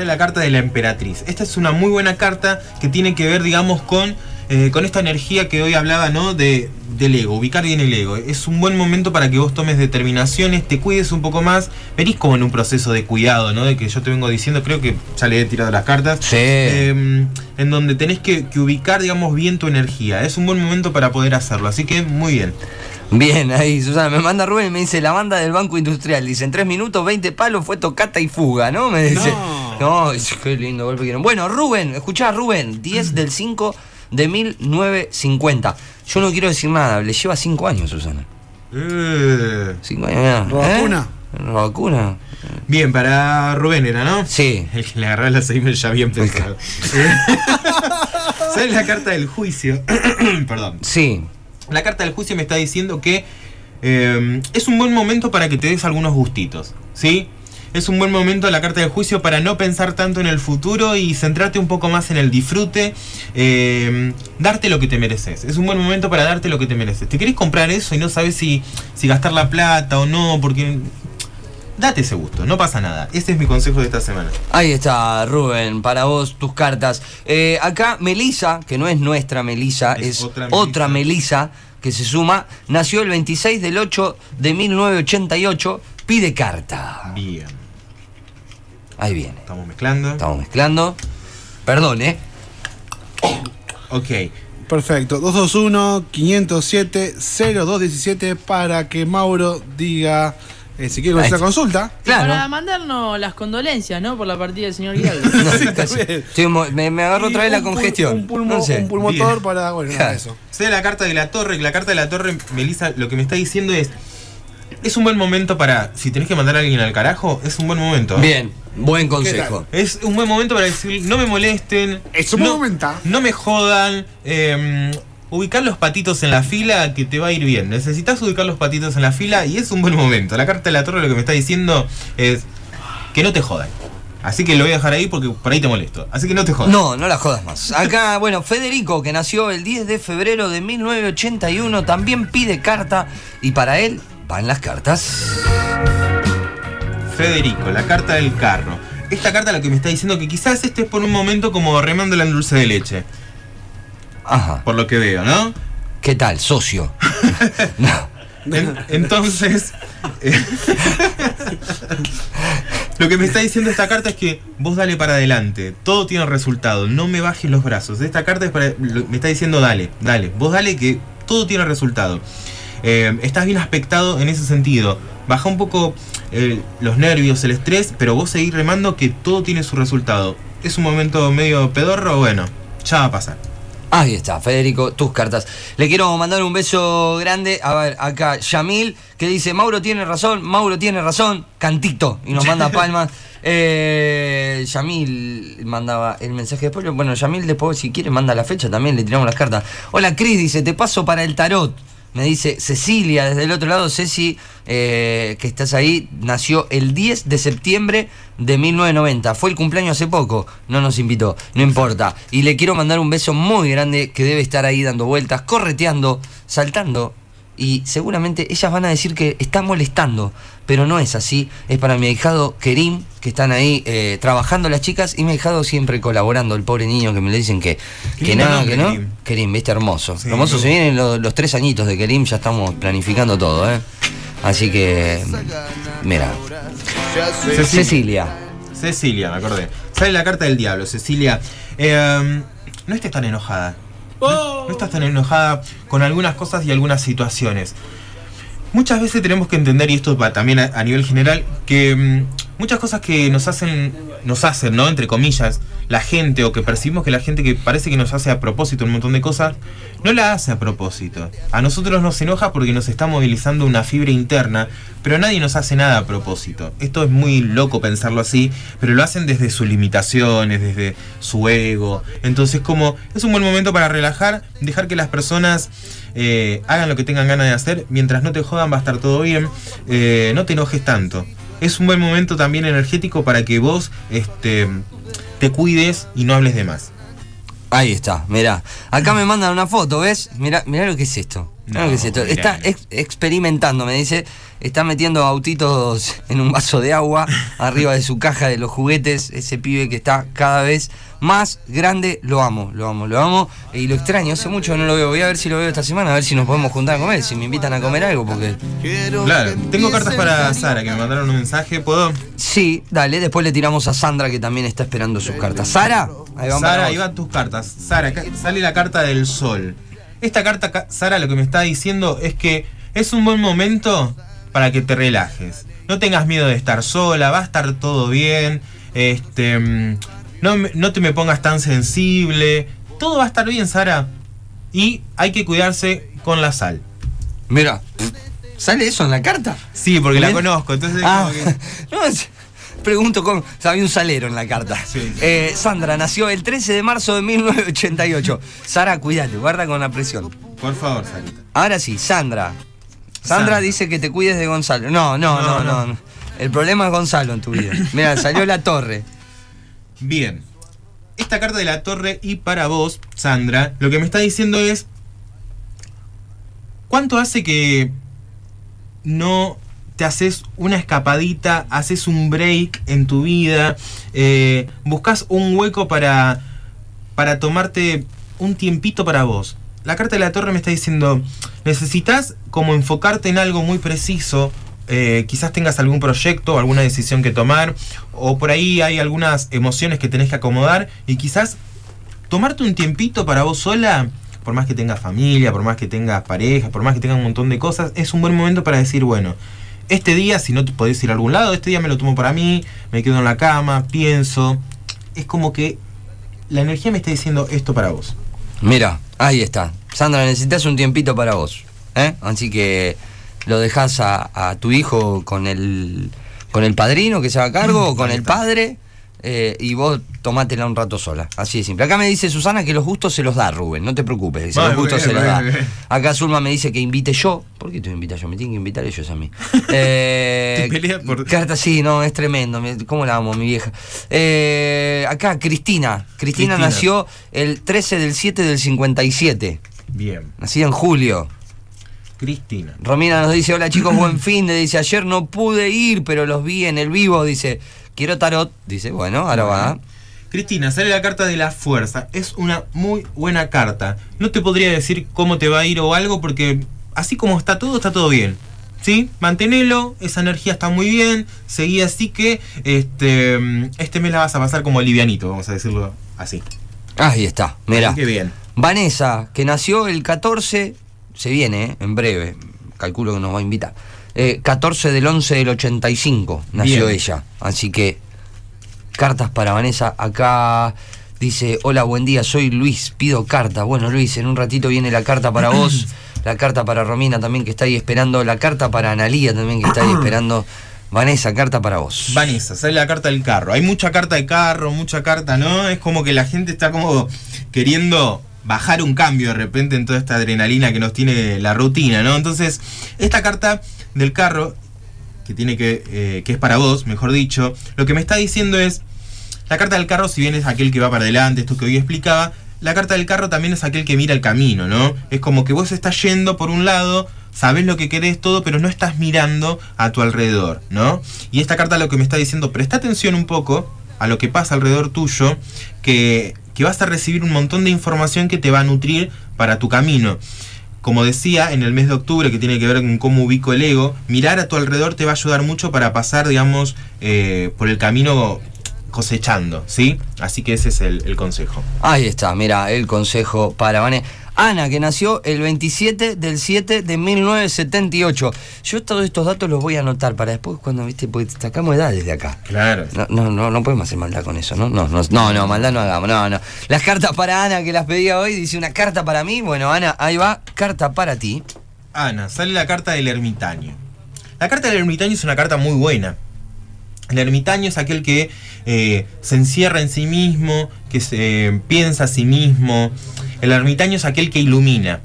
[SPEAKER 4] Es la carta de la emperatriz. Esta es una muy buena carta que tiene que ver, digamos, con, eh, con esta energía que hoy hablaba, ¿no? De, del ego, ubicar bien el ego. Es un buen momento para que vos tomes determinaciones, te cuides un poco más. Venís como en un proceso de cuidado, ¿no? De que yo te vengo diciendo, creo que ya le he tirado las cartas.
[SPEAKER 3] Sí.
[SPEAKER 4] Eh, en donde tenés que, que ubicar, digamos, bien tu energía. Es un buen momento para poder hacerlo. Así que muy bien.
[SPEAKER 3] Bien, ahí Susana me manda Rubén y me dice la banda del Banco Industrial. Dice, en 3 minutos, 20 palos fue tocata y fuga, ¿no? Me dice. No, dice, qué lindo golpe que. Bueno, Rubén, escuchá, Rubén, 10 del 5 de 1950. Yo no quiero decir nada, le lleva 5 años, Susana.
[SPEAKER 4] Eh.
[SPEAKER 3] 5 años, mirá.
[SPEAKER 1] ¿Robacuna?
[SPEAKER 3] ¿Eh? ¿Robacuna?
[SPEAKER 4] Bien, para Rubén era, ¿no?
[SPEAKER 3] Sí.
[SPEAKER 4] El que le agarró las emails ya bien pensado. ¿Sabes la carta del juicio? Perdón.
[SPEAKER 3] Sí.
[SPEAKER 4] La carta del juicio me está diciendo que eh, es un buen momento para que te des algunos gustitos, ¿sí? Es un buen momento la carta del juicio para no pensar tanto en el futuro y centrarte un poco más en el disfrute, eh, darte lo que te mereces. Es un buen momento para darte lo que te mereces. ¿Te querés comprar eso y no sabes si, si gastar la plata o no? Porque date ese gusto, no pasa nada. Ese es mi consejo de esta semana.
[SPEAKER 3] Ahí está, Rubén, para vos tus cartas. Eh, acá Melisa, que no es nuestra Melisa, es,
[SPEAKER 4] Es
[SPEAKER 3] otra,
[SPEAKER 4] otra
[SPEAKER 3] Melisa. que se suma, nació el 26 del 8 de 1988, pide carta.
[SPEAKER 4] Bien,
[SPEAKER 3] Ahí viene.
[SPEAKER 4] estamos mezclando.
[SPEAKER 3] Estamos mezclando. Perdón, ¿eh?
[SPEAKER 4] Ok.
[SPEAKER 1] Perfecto. 221-507-0217 para que Mauro diga eh, si quiere hacer consulta.
[SPEAKER 3] Claro.
[SPEAKER 2] Para mandarnos las condolencias, ¿no? Por la partida del señor Guialdo.
[SPEAKER 3] No,
[SPEAKER 1] Sí,
[SPEAKER 3] me, me agarró otra vez la congestión.
[SPEAKER 1] Un, pulmo-
[SPEAKER 3] no sé.
[SPEAKER 1] un pulmotor
[SPEAKER 4] Bien.
[SPEAKER 1] para. Bueno, nada,
[SPEAKER 3] Claro.
[SPEAKER 1] eso.
[SPEAKER 4] Sé la carta de la torre, que la carta de la torre, Melissa, lo que me está diciendo es. Es un buen momento para. Si tenés que mandar a alguien al carajo, es un buen momento.
[SPEAKER 3] Bien, buen consejo.
[SPEAKER 4] Es un buen momento para decir, no me molesten.
[SPEAKER 1] Es un
[SPEAKER 4] no,
[SPEAKER 1] buen momento.
[SPEAKER 4] No me jodan. eh, ubicar los patitos en la fila que te va a ir bien. Necesitas ubicar los patitos en la fila y es un buen momento. La carta de la torre lo que me está diciendo es que no te jodan. Así que lo voy a dejar ahí porque por ahí te molesto. Así que no te jodas.
[SPEAKER 3] No, no la jodas más. Acá, bueno, Federico, que nació el 10 de febrero de 1981, también pide carta y para él van las cartas.
[SPEAKER 4] Federico, la carta del carro. Esta carta lo que me está diciendo que quizás este es por un momento como remándola en dulce de leche.
[SPEAKER 3] Ajá.
[SPEAKER 4] Por lo que veo, ¿no?
[SPEAKER 3] ¿Qué tal, socio? no.
[SPEAKER 4] En- entonces, eh, lo que me está diciendo esta carta es que vos dale para adelante, todo tiene resultado, no me bajes los brazos. Esta carta es para, me está diciendo dale, dale, vos dale que todo tiene resultado. Eh, estás bien aspectado en ese sentido. Baja un poco eh, los nervios, el estrés, pero vos seguís remando que todo tiene su resultado. Es un momento medio pedorro, bueno, ya va a pasar.
[SPEAKER 3] Ahí está, Federico, tus cartas. Le quiero mandar un beso grande. A ver, acá Yamil, que dice, Mauro tiene razón, Mauro tiene razón, cantito. Y nos manda palmas. Eh, Yamil mandaba el mensaje después. Bueno, Yamil después, si quiere, manda la fecha también, le tiramos las cartas. Hola, Cris, dice, te paso para el tarot. Me dice Cecilia, desde el otro lado, Ceci, eh, que estás ahí, nació el 10 de septiembre de 1990. Fue el cumpleaños hace poco, no nos invitó, no importa. Y le quiero mandar un beso muy grande que debe estar ahí dando vueltas, correteando, saltando. Y seguramente ellas van a decir que está molestando, pero no es así. Es para mi ahijado Kerim, que están ahí eh, trabajando las chicas, y mi ahijado siempre colaborando, el pobre niño que me le dicen que, que nada, que no.
[SPEAKER 4] Kerim.
[SPEAKER 3] Kerim, viste, hermoso.
[SPEAKER 4] Sí,
[SPEAKER 3] hermoso, se vienen los, los tres añitos de Kerim, ya estamos planificando todo, ¿eh? Así que, mira. Cecilia.
[SPEAKER 4] Cecilia, me acordé. Sale la carta del diablo, Cecilia. Eh, no estés tan enojada. No, no estás tan enojada con algunas cosas y algunas situaciones. Muchas veces tenemos que entender, y esto va también a, a nivel general, que mm, muchas cosas que nos hacen, nos hacen, ¿no? Entre comillas, la gente, o que percibimos que la gente que parece que nos hace a propósito un montón de cosas, no la hace a propósito. A nosotros nos enoja porque nos está movilizando una fibra interna, pero nadie nos hace nada a propósito. Esto es muy loco pensarlo así, pero lo hacen desde sus limitaciones, desde su ego. Entonces, como es un buen momento para relajar, dejar que las personas eh, hagan lo que tengan ganas de hacer, mientras no te jodan va a estar todo bien, eh, no te enojes tanto. Es un buen momento también energético para que vos este, te cuides y no hables de más.
[SPEAKER 3] Ahí está, mirá. Acá me mandan una foto, ¿ves? Mirá, mirá lo que es esto. Que Está ex- experimentando, me dice. Está metiendo autitos en un vaso de agua arriba de su caja de los juguetes. Ese pibe que está cada vez más grande. Lo amo, lo amo, lo amo. Y lo extraño, hace mucho que no lo veo. Voy a ver si lo veo esta semana, a ver si nos podemos juntar a comer, si me invitan a comer algo, porque...
[SPEAKER 4] Claro, tengo cartas para Sara que me mandaron un mensaje. ¿Puedo?
[SPEAKER 3] Sí, dale, después le tiramos a Sandra que también está esperando sus cartas. Sara, ahí vamos.
[SPEAKER 4] Sara, ahí van tus cartas. Sara, sale la carta del sol. Esta carta, ca- Sara, lo que me está diciendo es que es un buen momento para que te relajes. No tengas miedo de estar sola, va a estar todo bien. Este, mm, no, me- no te me pongas tan sensible. Todo va a estar bien, Sara. Y hay que cuidarse con la sal.
[SPEAKER 3] Mira, ¿sale eso en la carta?
[SPEAKER 4] Sí, porque la conozco, entonces
[SPEAKER 3] Ah,
[SPEAKER 4] como que-
[SPEAKER 3] no, pregunto cómo. Había un salero en la carta.
[SPEAKER 4] Sí, sí.
[SPEAKER 3] Eh, Sandra nació el 13 de marzo de 1988. Sara, cuídate, guarda con la presión.
[SPEAKER 4] Por favor, Sarita.
[SPEAKER 3] Ahora sí, Sandra. Sandra,
[SPEAKER 4] Sandra.
[SPEAKER 3] dice que te cuides de Gonzalo. No, no, no,
[SPEAKER 4] No,
[SPEAKER 3] no.
[SPEAKER 4] no.
[SPEAKER 3] El problema es Gonzalo en tu vida. Mira, salió la torre.
[SPEAKER 4] Bien. Esta carta de la torre y para vos, Sandra, lo que me está diciendo es... ¿Cuánto hace que no te haces una escapadita, haces un break en tu vida, eh, buscas un hueco para, para tomarte un tiempito para vos? La carta de la torre me está diciendo, necesitas como enfocarte en algo muy preciso, eh, quizás tengas algún proyecto alguna decisión que tomar, o por ahí hay algunas emociones que tenés que acomodar y quizás tomarte un tiempito para vos sola, por más que tengas familia, por más que tengas pareja, por más que tengas un montón de cosas, es un buen momento para decir, bueno, este día, si no te podés ir a algún lado, este día me lo tomo para mí, me quedo en la cama, pienso. Es como que la energía me está diciendo esto para vos.
[SPEAKER 3] Mira, ahí está. Sandra, necesitas un tiempito para vos. ¿eh? Así que lo dejas a, a tu hijo con el, con el padrino que se haga cargo o con el padre eh, y vos tomátela un rato sola. Así de simple. Acá me dice Susana que los gustos se los da Rubén. No te preocupes. Dice, los gustos
[SPEAKER 4] bien,
[SPEAKER 3] se los da.
[SPEAKER 4] bien.
[SPEAKER 3] Acá Zulma me dice que invite yo. ¿Por qué a invitar yo? Me tienen que invitar ellos a mí. Eh,
[SPEAKER 4] Te por-
[SPEAKER 3] Carta, sí, no, es tremendo. me- ¿Cómo la amo, mi vieja? Eh, acá, Cristina. Cristina.
[SPEAKER 4] Cristina.
[SPEAKER 3] nació el 13 del 7 del 57.
[SPEAKER 4] Bien.
[SPEAKER 3] Nacida en julio.
[SPEAKER 4] Cristina.
[SPEAKER 3] Romina nos dice, hola chicos, buen fin de, dice, ayer no pude ir, pero los vi en el vivo, dice, quiero tarot, dice, bueno, ahora va.
[SPEAKER 4] Cristina, sale la carta de la fuerza. Es una muy buena carta. No te podría decir cómo te va a ir o algo porque así como está todo, está todo bien. ¿Sí? Mantenelo, esa energía está muy bien. Seguí así que este, este mes la vas a pasar como livianito, vamos a decirlo así.
[SPEAKER 3] Ahí está, mira.
[SPEAKER 4] Qué bien.
[SPEAKER 3] Vanessa, que nació el 14, se viene, ¿eh? en breve, calculo que nos va a invitar. Eh, 14 del 11 del 85 nació
[SPEAKER 4] Bien.
[SPEAKER 3] ella, así que cartas para Vanessa. Acá Dice, hola, buen día, soy Luis, pido carta. Bueno, Luis, en un ratito viene la carta para vos, la carta para Romina también que está ahí esperando, la carta para Analía también que está ahí esperando. Vanessa, carta para vos.
[SPEAKER 4] Vanessa, sale la carta del carro. Hay mucha carta de carro, mucha carta, ¿no? Es como que la gente está como queriendo bajar un cambio de repente en toda esta adrenalina que nos tiene la rutina, ¿no? Entonces, esta carta del carro, que tiene que, eh, que es para vos, mejor dicho, lo que me está diciendo es, la carta del carro, si bien es aquel que va para adelante, esto que hoy explicaba, la carta del carro también es aquel que mira el camino, ¿no? Es como que vos estás yendo por un lado, sabes lo que querés todo, pero no estás mirando a tu alrededor, ¿no? Y esta carta lo que me está diciendo, presta atención un poco a lo que pasa alrededor tuyo, que, que vas a recibir un montón de información que te va a nutrir para tu camino. Como decía, en el mes de octubre, que tiene que ver con cómo ubico el ego, mirar a tu alrededor te va a ayudar mucho para pasar, digamos, eh, por el camino cosechando, ¿sí? Así que ese es el, el consejo.
[SPEAKER 3] Ahí está, mira, el consejo para Vanessa. Ana, que nació el 27 del 7 de 1978. Yo todos estos datos los voy a anotar para después cuando, viste, porque sacamos edades de acá.
[SPEAKER 4] Claro.
[SPEAKER 3] No, no, no, no podemos hacer maldad con eso, ¿no? No, no, no, no, maldad no hagamos, no, no. Las cartas para Ana que las pedía hoy, dice una carta para mí. Bueno, Ana, ahí va, carta para ti.
[SPEAKER 4] Ana, sale la carta del ermitaño. La carta del ermitaño es una carta muy buena. El ermitaño es aquel que eh, se encierra en sí mismo, que se eh, piensa a sí mismo. El ermitaño es aquel que ilumina.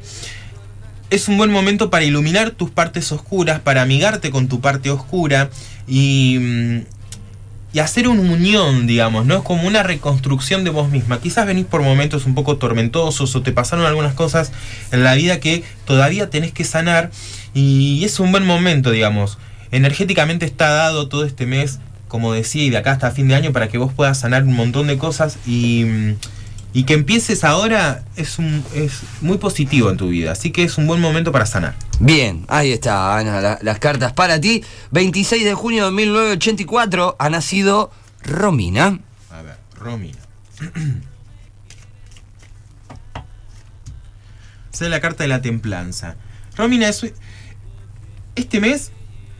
[SPEAKER 4] Es un buen momento para iluminar tus partes oscuras, para amigarte con tu parte oscura y, mm, y hacer una unión, digamos, ¿no? Es como una reconstrucción de vos misma. Quizás venís por momentos un poco tormentosos o te pasaron algunas cosas en la vida que todavía tenés que sanar y es un buen momento, digamos. Energéticamente está dado todo este mes, como decía, y de acá hasta fin de año para que vos puedas sanar un montón de cosas y, mm, y que empieces ahora es, un, es muy positivo en tu vida. Así que es un buen momento para sanar.
[SPEAKER 3] Bien, ahí está, Ana, la- las cartas para ti. 26 de junio de 1984 ha nacido Romina.
[SPEAKER 4] A ver, Romina. Sale la carta de la templanza. Romina, es, este mes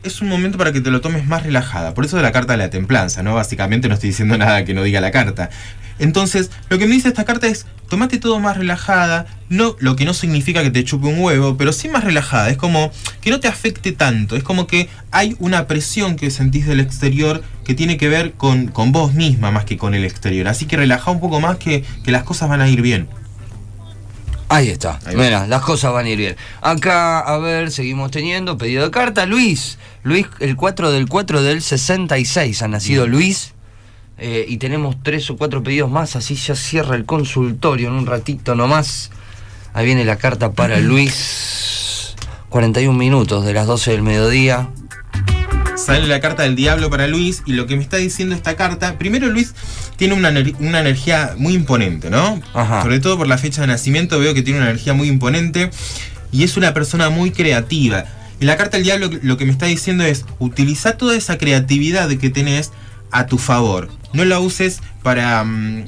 [SPEAKER 4] es un momento para que te lo tomes más relajada. Por eso de la carta de la templanza, ¿no? Básicamente no estoy diciendo nada que no diga la carta. Entonces, lo que me dice esta carta es, tomate todo más relajada, no, lo que no significa que te chupe un huevo, pero sí más relajada. Es como que no te afecte tanto. Es como que hay una presión que sentís del exterior que tiene que ver con, con vos misma más que con el exterior. Así que relaja un poco más que, que las cosas van a ir bien.
[SPEAKER 3] Ahí está.
[SPEAKER 4] Ahí.
[SPEAKER 3] Mira, las cosas van a ir bien. Acá, a ver, seguimos teniendo pedido de carta. Luis. Luis, el 4 del 4 del 66 ha nacido Luis. Eh, y tenemos tres o cuatro pedidos más, así ya cierra el consultorio en un ratito nomás. Ahí viene la carta para Luis. 41 minutos de las 12 del mediodía.
[SPEAKER 4] Sale la carta del diablo para Luis y lo que me está diciendo esta carta, primero Luis tiene una, una energía muy imponente, ¿no?
[SPEAKER 3] Ajá.
[SPEAKER 4] Sobre todo por la fecha de nacimiento veo que tiene una energía muy imponente y es una persona muy creativa. Y la carta del diablo lo que me está diciendo es, utiliza toda esa creatividad que tenés a tu favor. No la uses para... mm,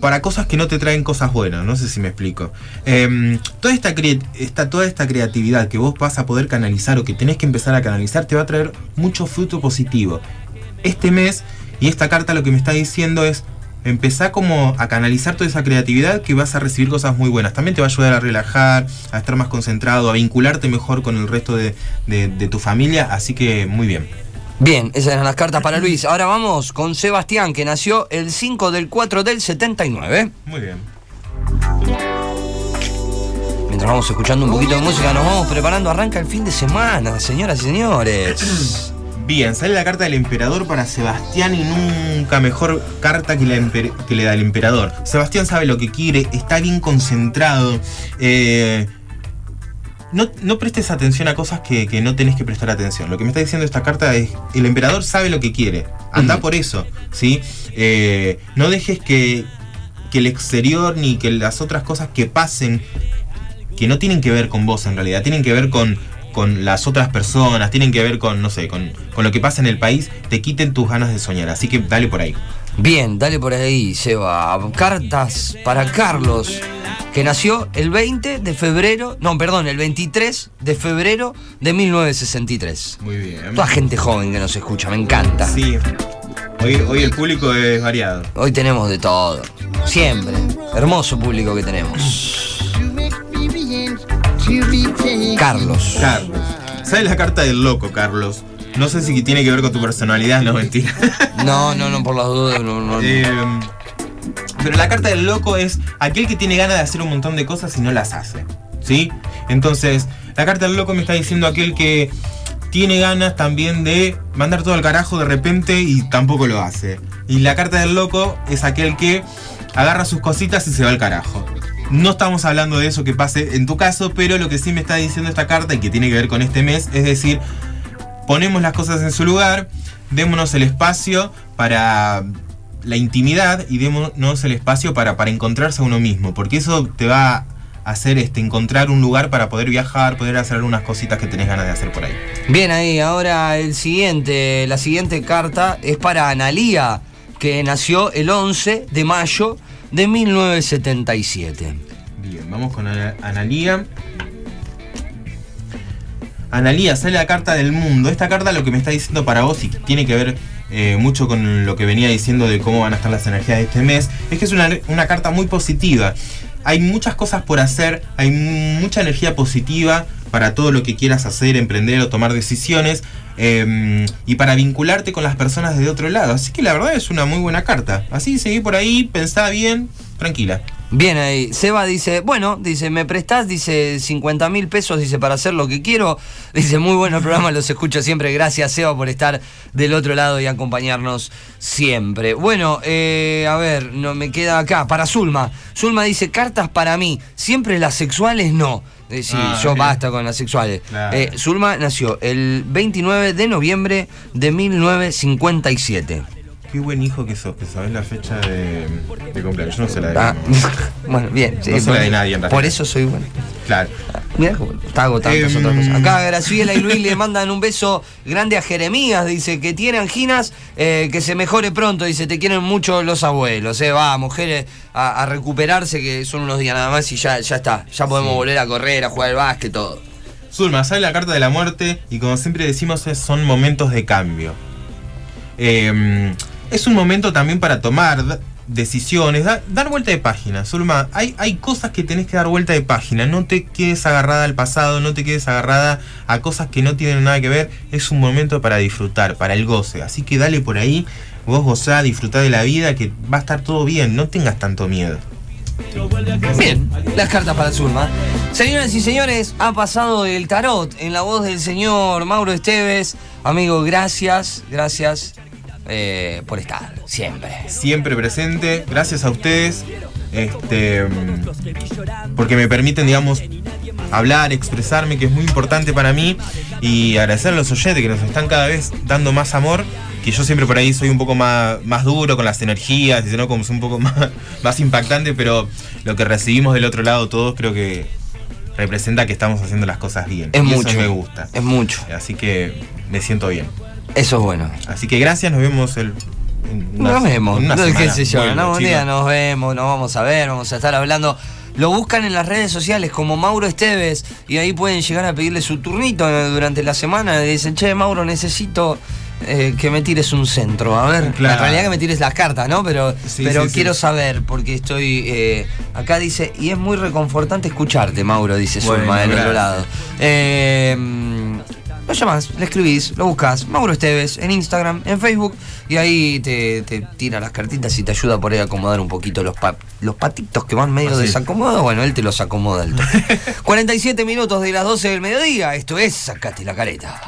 [SPEAKER 4] para cosas que no te traen cosas buenas, no sé si me explico. Em, toda, esta toda esta creatividad que vos vas a poder canalizar o que tenés que empezar a canalizar te va a traer mucho fruto positivo. Este mes y esta carta lo que me está diciendo es empezá como a canalizar toda esa creatividad que vas a recibir cosas muy buenas. También te va a ayudar a relajar, a estar más concentrado, a vincularte mejor con el resto de- de tu familia, así que muy bien.
[SPEAKER 3] Bien, esas eran las cartas para Luis. Ahora vamos con Sebastián, que nació el 5 del 4 del 79.
[SPEAKER 4] Muy bien.
[SPEAKER 3] Mientras vamos escuchando un poquito de música, nos vamos preparando. Arranca el fin de semana, señoras y señores.
[SPEAKER 4] Bien, sale la carta del emperador para Sebastián y nunca mejor carta que, la que le da el emperador. Sebastián sabe lo que quiere, está bien concentrado. eh, no, no prestes atención a cosas que, que no tenés que prestar atención. Lo que me está diciendo esta carta es, el emperador sabe lo que quiere. Anda por eso, ¿sí? Eh, no dejes que, que el exterior ni que las otras cosas que pasen que no tienen que ver con vos en realidad, tienen que ver con, con las otras personas, tienen que ver con, no sé, con, con lo que pasa en el país, te quiten tus ganas de soñar. Así que dale por ahí.
[SPEAKER 3] Bien, dale por ahí, Seba. Cartas para Carlos, que nació el 20 de febrero, no, perdón, el 23 de febrero de 1963.
[SPEAKER 4] Muy bien.
[SPEAKER 3] Toda gente joven que nos escucha, me encanta.
[SPEAKER 4] Sí. Hoy, hoy el público es variado.
[SPEAKER 3] Hoy tenemos de todo. Siempre. Hermoso público que tenemos. Carlos.
[SPEAKER 4] Carlos. ¿Sabes la carta del loco, Carlos? No sé si tiene que ver con tu personalidad, no mentira.
[SPEAKER 3] No, no, no, por las dudas. No, no.
[SPEAKER 4] Eh, pero la carta del loco es aquel que tiene ganas de hacer un montón de cosas y no las hace. ¿Sí? Entonces, la carta del loco me está diciendo aquel que tiene ganas también de mandar todo al carajo de repente y tampoco lo hace. Y la carta del loco es aquel que agarra sus cositas y se va al carajo. No estamos hablando de eso que pase en tu caso, pero lo que sí me está diciendo esta carta y que tiene que ver con este mes es decir, ponemos las cosas en su lugar, démonos el espacio para la intimidad y démonos el espacio para, para encontrarse a uno mismo, porque eso te va a hacer este, encontrar un lugar para poder viajar, poder hacer algunas cositas que tenés ganas de hacer por ahí.
[SPEAKER 3] Bien ahí, ahora el siguiente, la siguiente carta es para Analía, que nació el 11 de mayo de 1977.
[SPEAKER 4] Bien, vamos con Ana- Analía. Analía, sale la carta del mundo. Esta carta lo que me está diciendo para vos y tiene que ver eh, mucho con lo que venía diciendo de cómo van a estar las energías de este mes, es que es una, una carta muy positiva. Hay muchas cosas por hacer, hay mucha energía positiva para todo lo que quieras hacer, emprender o tomar decisiones eh, y para vincularte con las personas de otro lado. Así que la verdad es una muy buena carta. Así seguí por ahí, pensá bien, tranquila.
[SPEAKER 3] Bien ahí, Seba dice, bueno, dice, me prestás, dice, 50 mil pesos, dice, para hacer lo que quiero. Dice, muy bueno el programa, los escucho siempre. Gracias, Seba, por estar del otro lado y acompañarnos siempre. Bueno, eh, a ver, no me queda acá, para Zulma. Zulma dice, cartas para mí, siempre las sexuales no. Eh, sí,
[SPEAKER 4] Ah,
[SPEAKER 3] yo basta con las sexuales. Eh, Zulma nació el 29 de noviembre de 1957.
[SPEAKER 4] Qué buen hijo que sos, que sabés la fecha de, de cumpleaños. Yo no sé la de
[SPEAKER 3] Ah, bueno, bien. sí,
[SPEAKER 4] No se la
[SPEAKER 3] por-
[SPEAKER 4] de nadie, en
[SPEAKER 3] Por
[SPEAKER 4] realidad.
[SPEAKER 3] eso soy bueno.
[SPEAKER 4] Claro.
[SPEAKER 3] Mira, está agotando otras cosas. Acá Graciela y Luis le mandan un beso grande a Jeremías, dice que tiene anginas, eh, que se mejore pronto, dice, te quieren mucho los abuelos, eh, va, mujeres a, a recuperarse, que son unos días nada más y ya, ya está, ya podemos
[SPEAKER 4] Sí.
[SPEAKER 3] volver a correr, a jugar al básquet, todo.
[SPEAKER 4] Zulma, sale la carta de la muerte y como siempre decimos son momentos de cambio. Eh, es un momento también para tomar decisiones, da- dar vuelta de página. Zulma, hay, hay cosas que tenés que dar vuelta de página. No te quedes agarrada al pasado, no te quedes agarrada a cosas que no tienen nada que ver. Es un momento para disfrutar, para el goce. Así que dale por ahí, vos gozá, disfrutá de la vida, que va a estar todo bien. No tengas tanto miedo.
[SPEAKER 3] Bien, las cartas para Zulma. Señoras y señores, ha pasado el tarot en la voz del señor Mauro Esteves. Amigo, gracias, gracias eh, por estar siempre.
[SPEAKER 4] siempre presente. Gracias a ustedes. Este, porque me permiten, digamos, hablar, expresarme, que es muy importante para mí. Y agradecer a los oyentes que nos están cada vez dando más amor. Que yo siempre por ahí soy un poco más, más duro con las energías, y ¿no? como es un poco más, más impactante, pero lo que recibimos del otro lado todos creo que representa que estamos haciendo las cosas bien.
[SPEAKER 3] Es
[SPEAKER 4] y
[SPEAKER 3] mucho.
[SPEAKER 4] Eso me gusta.
[SPEAKER 3] Es mucho.
[SPEAKER 4] Así que me siento bien.
[SPEAKER 3] Eso es bueno.
[SPEAKER 4] Así que gracias, nos vemos el.
[SPEAKER 3] Nos vemos,
[SPEAKER 4] una
[SPEAKER 3] no, qué
[SPEAKER 4] semana.
[SPEAKER 3] sé yo, no, un día nos vemos, nos vamos a ver, vamos a estar hablando. Lo buscan en las redes sociales como Mauro Esteves y ahí pueden llegar a pedirle su turnito durante la semana. Y dicen, che, Mauro, necesito eh, que me tires un centro. A ver,
[SPEAKER 4] Claro.
[SPEAKER 3] en realidad que me tires las cartas, ¿no? Pero,
[SPEAKER 4] Sí,
[SPEAKER 3] pero
[SPEAKER 4] sí, sí.
[SPEAKER 3] quiero saber, porque estoy. eh, acá dice, y es muy reconfortante escucharte, Mauro, dice
[SPEAKER 4] Bueno,
[SPEAKER 3] Zulma del otro lado. Eh, lo llamas, le escribís, lo buscas, Mauro Esteves, en Instagram, en Facebook, y ahí te, te tira las cartitas y te ayuda por ahí a acomodar un poquito los, pa- los patitos que van medio
[SPEAKER 4] Así
[SPEAKER 3] desacomodados. Bueno, él te los acomoda el toque. 47 minutos de las 12 del mediodía, esto es Sacate la careta.